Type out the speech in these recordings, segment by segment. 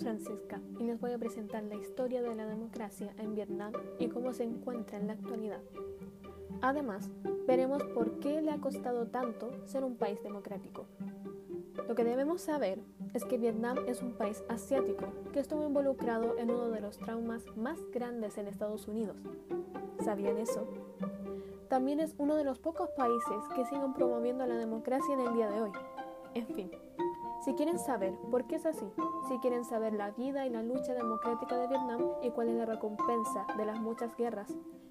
Francisca y les voy a presentar la historia de la democracia en Vietnam y cómo se encuentra en la actualidad. Además, veremos por qué le ha costado tanto ser un país democrático. Lo que debemos saber es que Vietnam es un país asiático que estuvo involucrado en uno de los traumas más grandes en Estados Unidos. ¿Sabían eso? También es uno de los pocos países que siguen promoviendo la democracia en el día de hoy. En fin, si quieren saber por qué es así, si quieren saber la vida y la lucha democrática de Vietnam y cuál es la recompensa de las muchas guerras,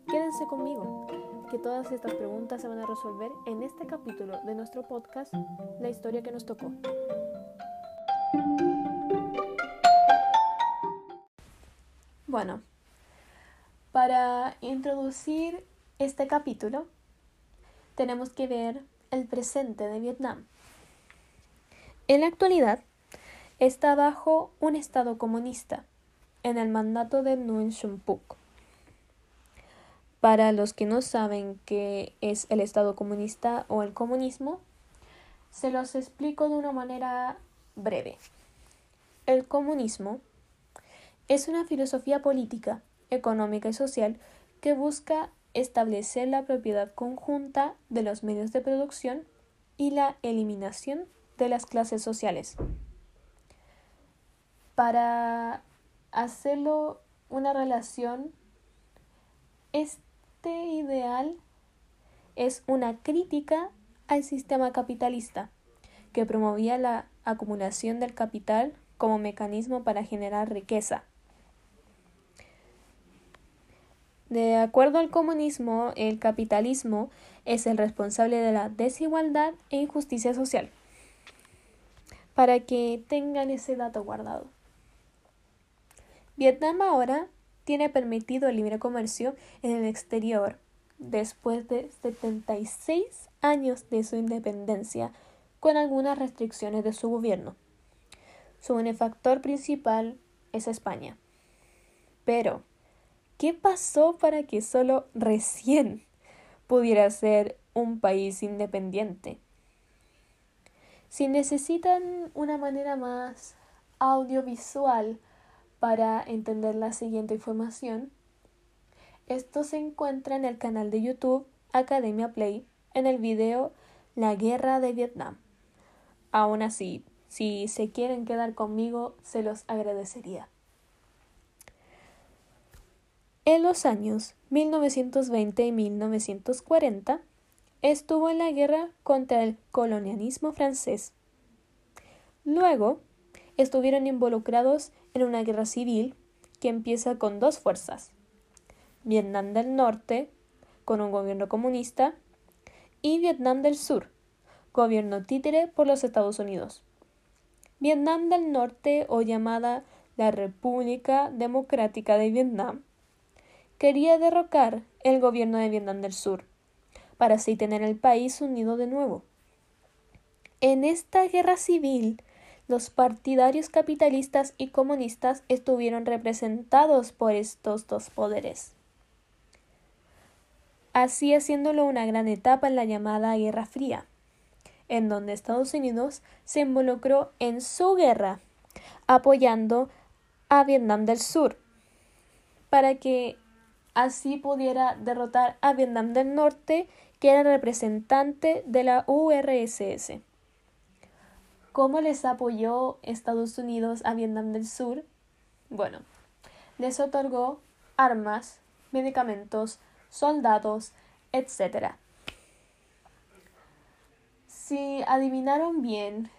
quédense conmigo, que todas estas preguntas se van a resolver en este capítulo de nuestro podcast, La historia que nos tocó. Bueno, para introducir este capítulo, tenemos que ver el presente de Vietnam. En la actualidad, está bajo un Estado comunista, en el mandato de Nguyen Xuan Phuc. Para los que no saben qué es el Estado comunista o el comunismo, se los explico de una manera breve. El comunismo es una filosofía política, económica y social que busca establecer la propiedad conjunta de los medios de producción y la eliminación de las clases sociales. Para hacerlo una relación, este ideal es una crítica al sistema capitalista que promovía la acumulación del capital como mecanismo para generar riqueza. De acuerdo al comunismo, el capitalismo es el responsable de la desigualdad e injusticia social para que tengan ese dato guardado. Vietnam ahora tiene permitido el libre comercio en el exterior después de 76 años de su independencia, con algunas restricciones de su gobierno. Su benefactor principal es España. Pero, ¿qué pasó para que solo recién pudiera ser un país independiente? Si necesitan una manera más audiovisual para entender la siguiente información, esto se encuentra en el canal de YouTube Academia Play en el video La Guerra de Vietnam. Aún así, si se quieren quedar conmigo, se los agradecería. En los años 1920 y 1940, estuvo en la guerra contra el colonialismo francés. Luego, estuvieron involucrados en una guerra civil que empieza con dos fuerzas. Vietnam del Norte, con un gobierno comunista, y Vietnam del Sur, gobierno títere por los Estados Unidos. Vietnam del Norte, o llamada la República Democrática de Vietnam, quería derrocar el gobierno de Vietnam del Sur para así tener el país unido de nuevo. En esta guerra civil, los partidarios capitalistas y comunistas estuvieron representados por estos dos poderes, así haciéndolo una gran etapa en la llamada Guerra Fría, en donde Estados Unidos se involucró en su guerra, apoyando a Vietnam del Sur, para que así pudiera derrotar a Vietnam del Norte que era representante de la URSS. ¿Cómo les apoyó Estados Unidos a Vietnam del Sur? Bueno, les otorgó armas, medicamentos, soldados, etc. Si adivinaron bien,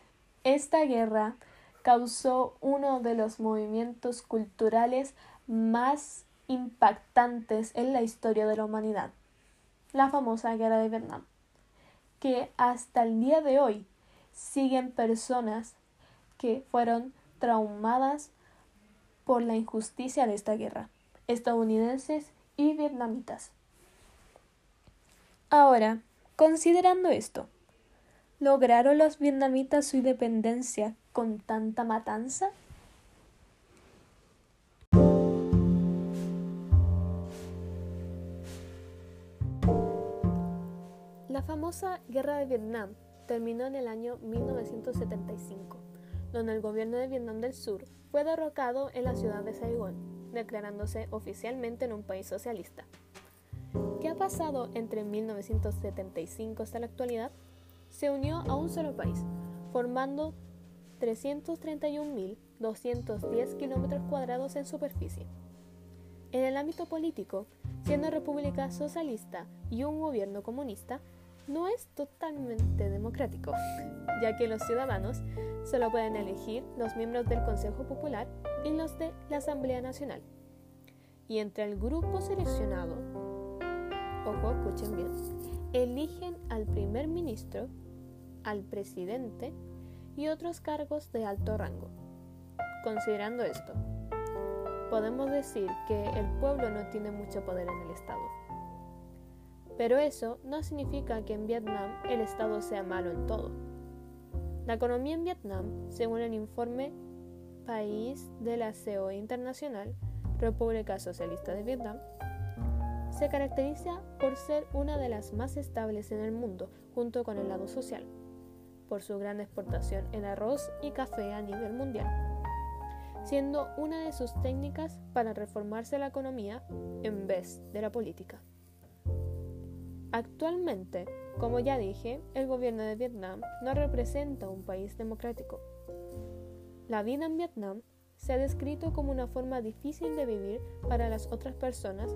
esta guerra causó uno de los movimientos culturales más impactantes en la historia de la humanidad la famosa guerra de Vietnam, que hasta el día de hoy siguen personas que fueron traumadas por la injusticia de esta guerra, estadounidenses y vietnamitas. Ahora, considerando esto, ¿lograron los vietnamitas su independencia con tanta matanza? La famosa Guerra de Vietnam terminó en el año 1975, donde el gobierno de Vietnam del Sur fue derrocado en la ciudad de Saigón, declarándose oficialmente en un país socialista. ¿Qué ha pasado entre 1975 hasta la actualidad? Se unió a un solo país, formando 331.210 kilómetros cuadrados en superficie. En el ámbito político, siendo república socialista y un gobierno comunista, no es totalmente democrático, ya que los ciudadanos solo pueden elegir los miembros del Consejo Popular y los de la Asamblea Nacional. Y entre el grupo seleccionado, ojo, escuchen bien, eligen al primer ministro, al presidente y otros cargos de alto rango. Considerando esto, podemos decir que el pueblo no tiene mucho poder en el Estado. Pero eso no significa que en Vietnam el Estado sea malo en todo. La economía en Vietnam, según el informe País de la COE Internacional, República Socialista de Vietnam, se caracteriza por ser una de las más estables en el mundo, junto con el lado social, por su gran exportación en arroz y café a nivel mundial, siendo una de sus técnicas para reformarse la economía en vez de la política. Actualmente, como ya dije, el gobierno de Vietnam no representa un país democrático. La vida en Vietnam se ha descrito como una forma difícil de vivir para las otras personas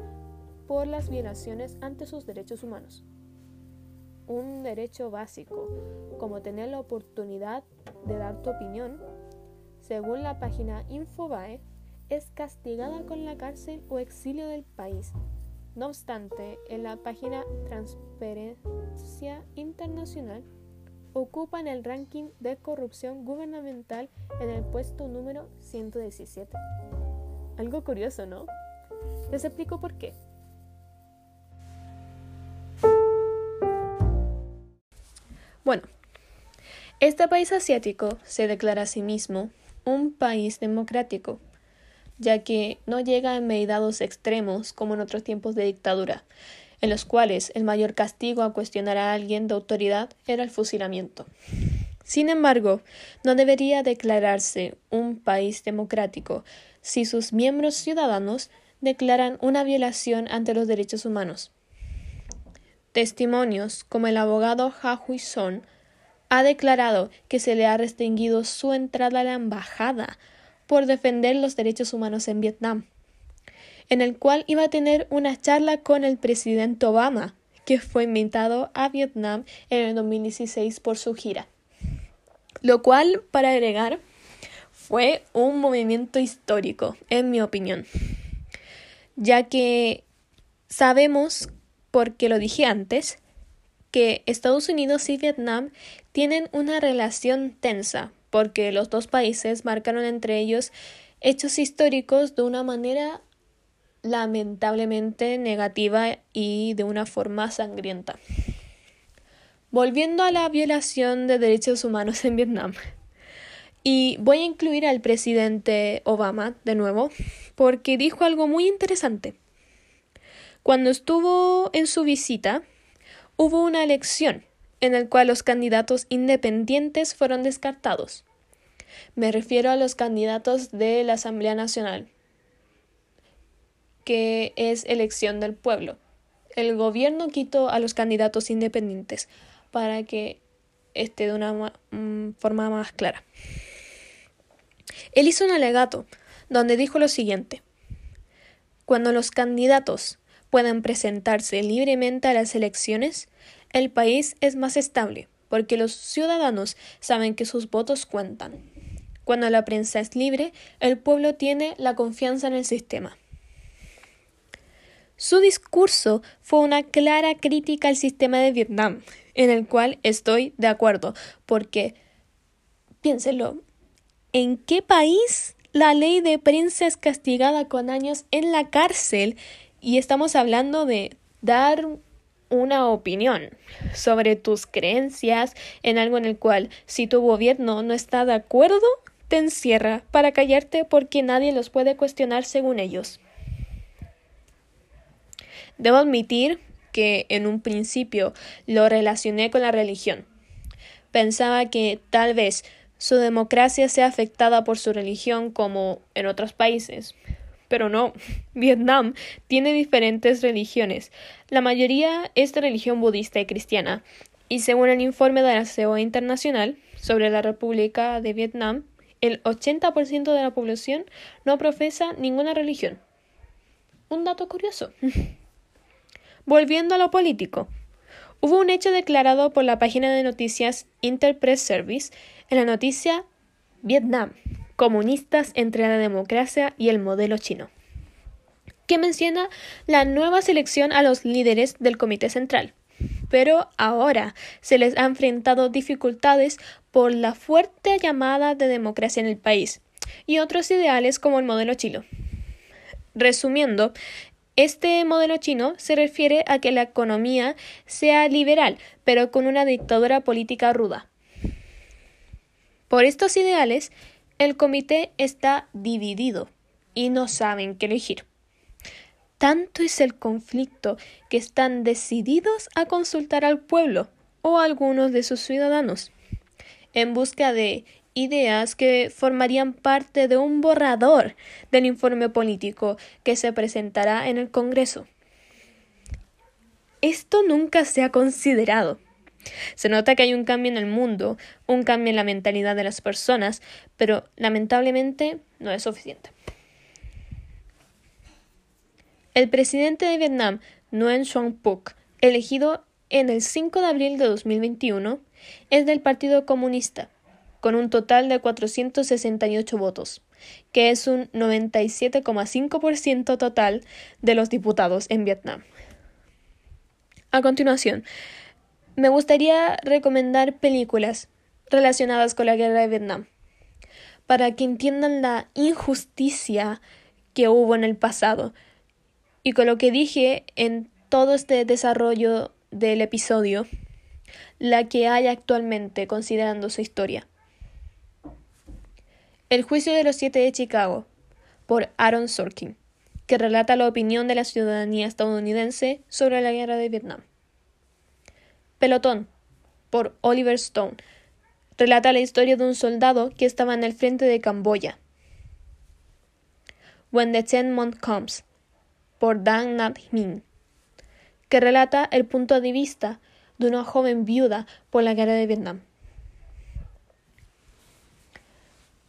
por las violaciones ante sus derechos humanos. Un derecho básico, como tener la oportunidad de dar tu opinión, según la página Infobae, es castigada con la cárcel o exilio del país no obstante, en la página Transparencia Internacional ocupan el ranking de corrupción gubernamental en el puesto número 117. Algo curioso, ¿no? Les explico por qué. Bueno, este país asiático se declara a sí mismo un país democrático ya que no llega en medidados extremos como en otros tiempos de dictadura, en los cuales el mayor castigo a cuestionar a alguien de autoridad era el fusilamiento. Sin embargo, no debería declararse un país democrático si sus miembros ciudadanos declaran una violación ante los derechos humanos. Testimonios como el abogado Ha Son ha declarado que se le ha restringido su entrada a la embajada por defender los derechos humanos en Vietnam, en el cual iba a tener una charla con el presidente Obama, que fue invitado a Vietnam en el 2016 por su gira. Lo cual, para agregar, fue un movimiento histórico, en mi opinión, ya que sabemos, porque lo dije antes, que Estados Unidos y Vietnam tienen una relación tensa porque los dos países marcaron entre ellos hechos históricos de una manera lamentablemente negativa y de una forma sangrienta. Volviendo a la violación de derechos humanos en Vietnam. Y voy a incluir al presidente Obama de nuevo, porque dijo algo muy interesante. Cuando estuvo en su visita, hubo una elección en el cual los candidatos independientes fueron descartados. Me refiero a los candidatos de la Asamblea Nacional, que es elección del pueblo. El gobierno quitó a los candidatos independientes para que esté de una mm, forma más clara. Él hizo un alegato donde dijo lo siguiente Cuando los candidatos puedan presentarse libremente a las elecciones, el país es más estable, porque los ciudadanos saben que sus votos cuentan. Cuando la prensa es libre, el pueblo tiene la confianza en el sistema. Su discurso fue una clara crítica al sistema de Vietnam, en el cual estoy de acuerdo, porque, piénselo, ¿en qué país la ley de prensa es castigada con años en la cárcel? Y estamos hablando de dar una opinión sobre tus creencias en algo en el cual si tu gobierno no está de acuerdo, te encierra para callarte porque nadie los puede cuestionar según ellos. Debo admitir que en un principio lo relacioné con la religión. Pensaba que tal vez su democracia sea afectada por su religión como en otros países. Pero no, Vietnam tiene diferentes religiones. La mayoría es de religión budista y cristiana, y según el informe de la CEO Internacional sobre la República de Vietnam, el 80% de la población no profesa ninguna religión. Un dato curioso. Volviendo a lo político. Hubo un hecho declarado por la página de noticias Interpress Service en la noticia Vietnam, comunistas entre la democracia y el modelo chino, que menciona la nueva selección a los líderes del Comité Central. Pero ahora se les ha enfrentado dificultades por la fuerte llamada de democracia en el país y otros ideales como el modelo chino. Resumiendo, este modelo chino se refiere a que la economía sea liberal, pero con una dictadura política ruda. Por estos ideales, el comité está dividido y no saben qué elegir. Tanto es el conflicto que están decididos a consultar al pueblo o a algunos de sus ciudadanos en busca de ideas que formarían parte de un borrador del informe político que se presentará en el Congreso. Esto nunca se ha considerado. Se nota que hay un cambio en el mundo, un cambio en la mentalidad de las personas, pero lamentablemente no es suficiente. El presidente de Vietnam, Nguyen Xuan Phuc, elegido en el 5 de abril de 2021, es del Partido Comunista con un total de 468 votos, que es un 97,5% total de los diputados en Vietnam. A continuación, me gustaría recomendar películas relacionadas con la guerra de Vietnam, para que entiendan la injusticia que hubo en el pasado y con lo que dije en todo este desarrollo del episodio, la que hay actualmente considerando su historia. El juicio de los siete de Chicago, por Aaron Sorkin, que relata la opinión de la ciudadanía estadounidense sobre la guerra de Vietnam. Pelotón, por Oliver Stone, relata la historia de un soldado que estaba en el frente de Camboya. When the Ten Month Comes, por Dan Nat Min, que relata el punto de vista de una joven viuda por la guerra de Vietnam.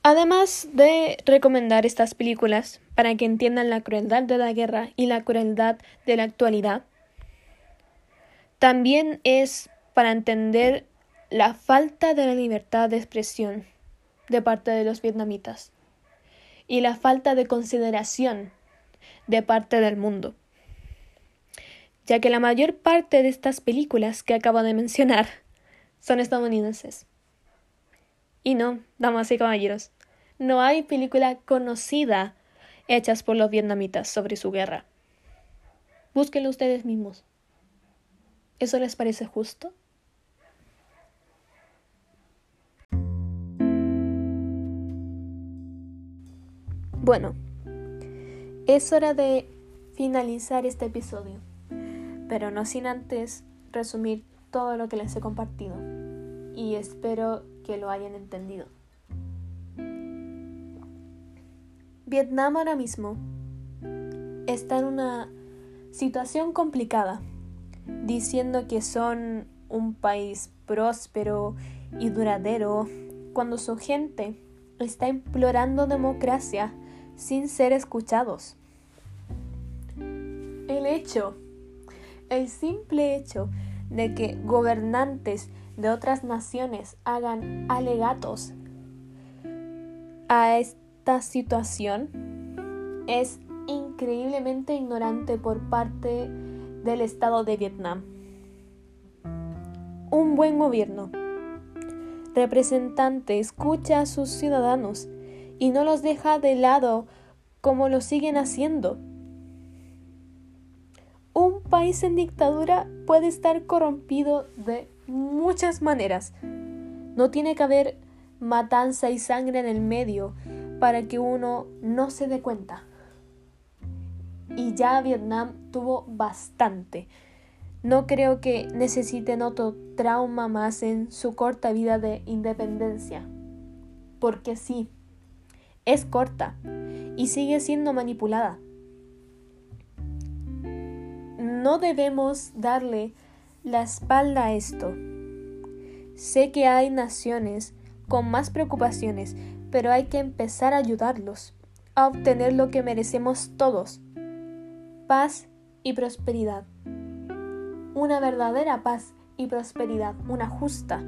Además de recomendar estas películas para que entiendan la crueldad de la guerra y la crueldad de la actualidad, también es para entender la falta de la libertad de expresión de parte de los vietnamitas y la falta de consideración de parte del mundo, ya que la mayor parte de estas películas que acabo de mencionar son estadounidenses. Y no, damas y caballeros, no hay película conocida hechas por los vietnamitas sobre su guerra. Búsquenlo ustedes mismos. ¿Eso les parece justo? Bueno, es hora de finalizar este episodio, pero no sin antes resumir todo lo que les he compartido y espero que lo hayan entendido. Vietnam ahora mismo está en una situación complicada, diciendo que son un país próspero y duradero, cuando su gente está implorando democracia sin ser escuchados. El hecho, el simple hecho de que gobernantes de otras naciones hagan alegatos a esta situación es increíblemente ignorante por parte del Estado de Vietnam. Un buen gobierno representante escucha a sus ciudadanos y no los deja de lado como lo siguen haciendo. Un país en dictadura puede estar corrompido de muchas maneras. No tiene que haber matanza y sangre en el medio para que uno no se dé cuenta. Y ya Vietnam tuvo bastante. No creo que necesiten otro trauma más en su corta vida de independencia. porque sí, es corta y sigue siendo manipulada. No debemos darle la espalda a esto. Sé que hay naciones con más preocupaciones, pero hay que empezar a ayudarlos a obtener lo que merecemos todos, paz y prosperidad. Una verdadera paz y prosperidad, una justa.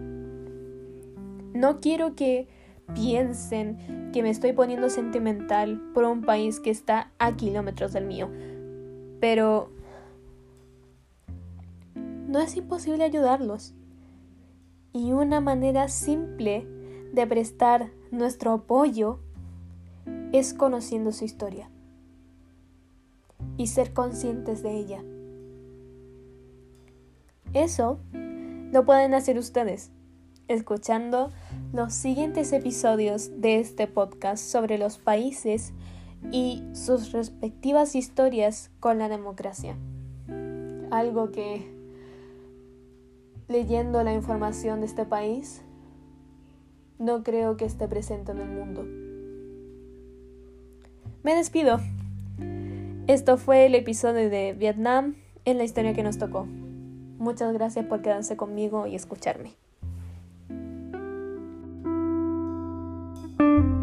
No quiero que piensen que me estoy poniendo sentimental por un país que está a kilómetros del mío, pero no es imposible ayudarlos. Y una manera simple de prestar nuestro apoyo es conociendo su historia y ser conscientes de ella. Eso lo pueden hacer ustedes escuchando los siguientes episodios de este podcast sobre los países y sus respectivas historias con la democracia. Algo que leyendo la información de este país no creo que esté presente en el mundo. Me despido. Esto fue el episodio de Vietnam en la historia que nos tocó. Muchas gracias por quedarse conmigo y escucharme. Thank you.